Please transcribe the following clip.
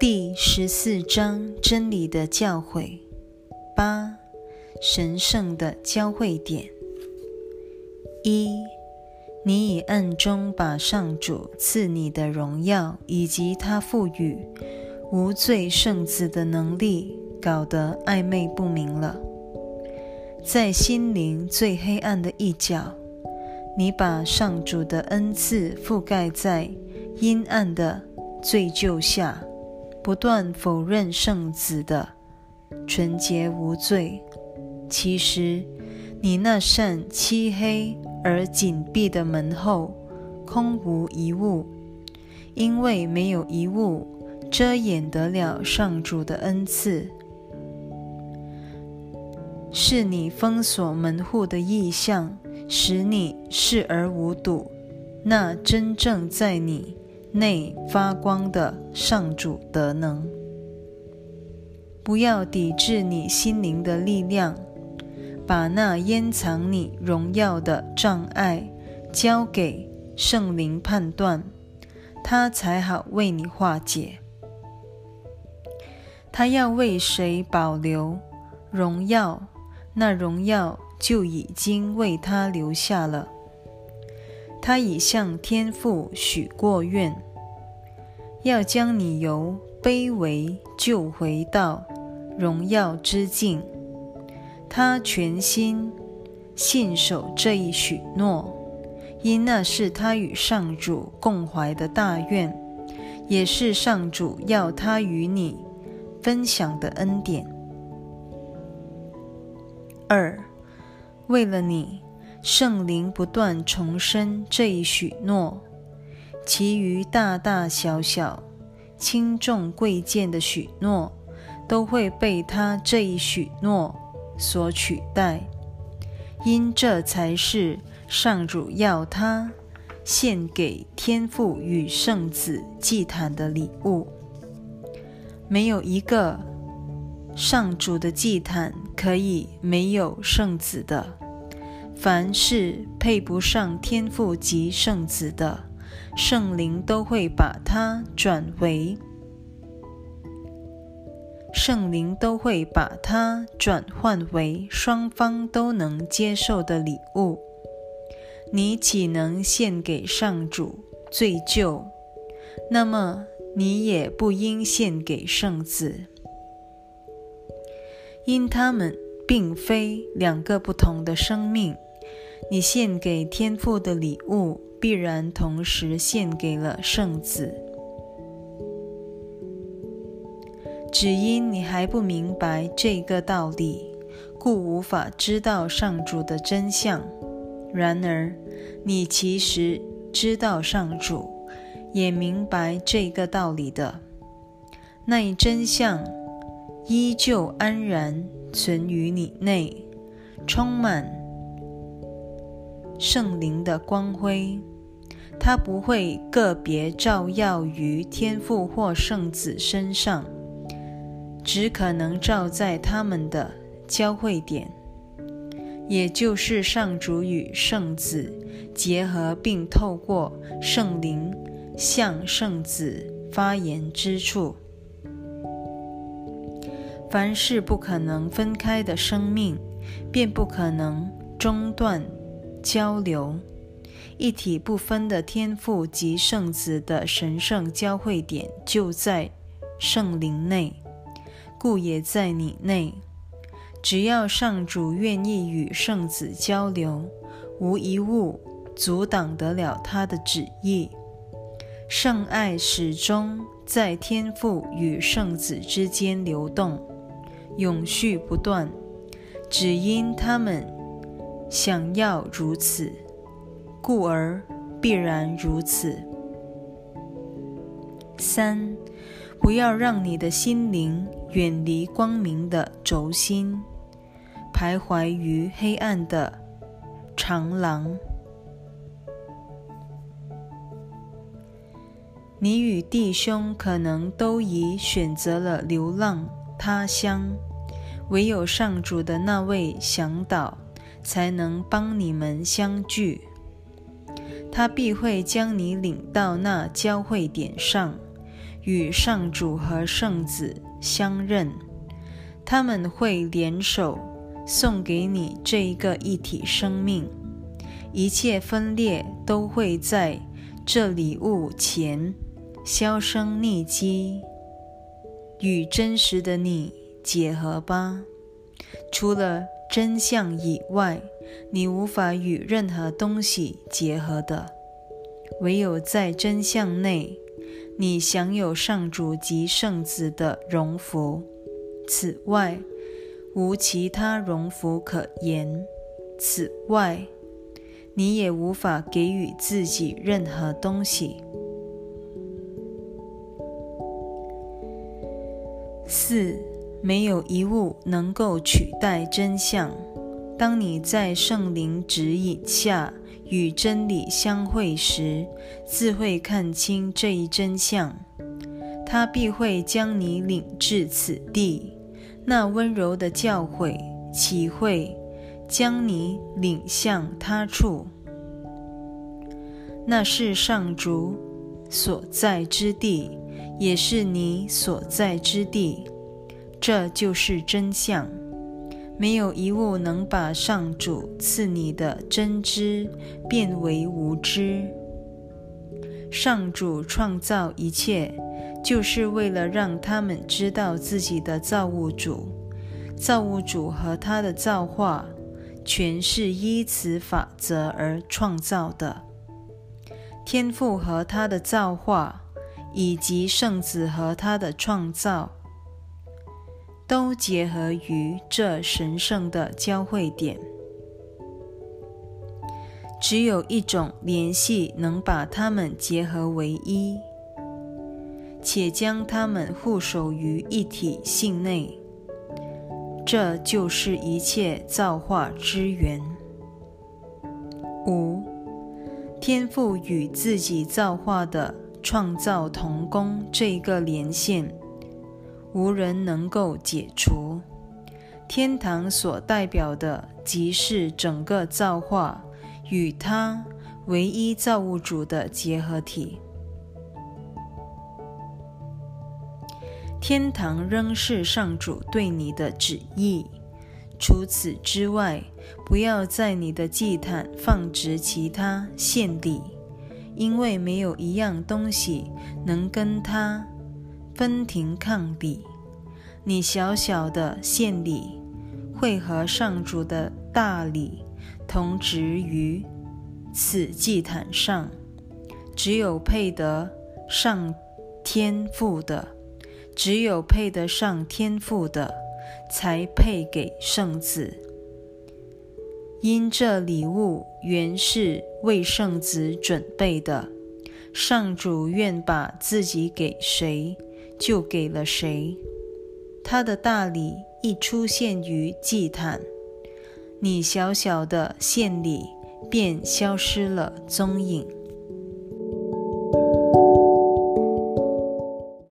第十四章真理的教诲八神圣的交汇点一，你已暗中把上主赐你的荣耀以及他赋予无罪圣子的能力搞得暧昧不明了。在心灵最黑暗的一角，你把上主的恩赐覆盖在阴暗的罪疚下。不断否认圣子的纯洁无罪，其实你那扇漆黑而紧闭的门后空无一物，因为没有一物遮掩得了上主的恩赐。是你封锁门户的意象，使你视而无睹那真正在你。内发光的上主德能，不要抵制你心灵的力量，把那掩藏你荣耀的障碍交给圣灵判断，他才好为你化解。他要为谁保留荣耀，那荣耀就已经为他留下了。他已向天父许过愿，要将你由卑微救回到荣耀之境。他全心信守这一许诺，因那是他与上主共怀的大愿，也是上主要他与你分享的恩典。二，为了你。圣灵不断重申这一许诺，其余大大小小、轻重贵贱的许诺，都会被他这一许诺所取代，因这才是上主要他献给天父与圣子祭坛的礼物。没有一个上主的祭坛可以没有圣子的。凡是配不上天父及圣子的，圣灵都会把它转为圣灵都会把它转换为双方都能接受的礼物。你岂能献给上主罪疚？那么你也不应献给圣子，因他们并非两个不同的生命。你献给天父的礼物，必然同时献给了圣子。只因你还不明白这个道理，故无法知道上主的真相。然而，你其实知道上主，也明白这个道理的。那一真相依旧安然存于你内，充满。圣灵的光辉，它不会个别照耀于天父或圣子身上，只可能照在他们的交汇点，也就是上主与圣子结合，并透过圣灵向圣子发言之处。凡是不可能分开的生命，便不可能中断。交流一体不分的天赋及圣子的神圣交汇点就在圣灵内，故也在你内。只要上主愿意与圣子交流，无一物阻挡得了他的旨意。圣爱始终在天父与圣子之间流动，永续不断，只因他们。想要如此，故而必然如此。三，不要让你的心灵远离光明的轴心，徘徊于黑暗的长廊。你与弟兄可能都已选择了流浪他乡，唯有上主的那位向导。才能帮你们相聚。他必会将你领到那交汇点上，与上主和圣子相认，他们会联手送给你这一个一体生命。一切分裂都会在这礼物前销声匿迹，与真实的你结合吧。除了真相以外，你无法与任何东西结合的。唯有在真相内，你享有上主及圣子的荣福。此外，无其他荣福可言。此外。你也无法给予自己任何东西。四，没有一物能够取代真相。当你在圣灵指引下与真理相会时，自会看清这一真相。他必会将你领至此地。那温柔的教诲，岂会？将你领向他处，那是上主所在之地，也是你所在之地。这就是真相。没有一物能把上主赐你的真知变为无知。上主创造一切，就是为了让他们知道自己的造物主，造物主和他的造化。全是依此法则而创造的。天父和他的造化，以及圣子和他的创造，都结合于这神圣的交汇点。只有一种联系能把它们结合为一，且将它们互守于一体性内。这就是一切造化之源。五，天赋与自己造化的创造同工这一个连线，无人能够解除。天堂所代表的，即是整个造化与它唯一造物主的结合体。天堂仍是上主对你的旨意。除此之外，不要在你的祭坛放置其他献礼，因为没有一样东西能跟它分庭抗礼。你小小的献礼会和上主的大礼同植于此祭坛上，只有配得上天赋的。只有配得上天赋的，才配给圣子。因这礼物原是为圣子准备的，上主愿把自己给谁，就给了谁。他的大礼一出现于祭坛，你小小的献礼便消失了踪影。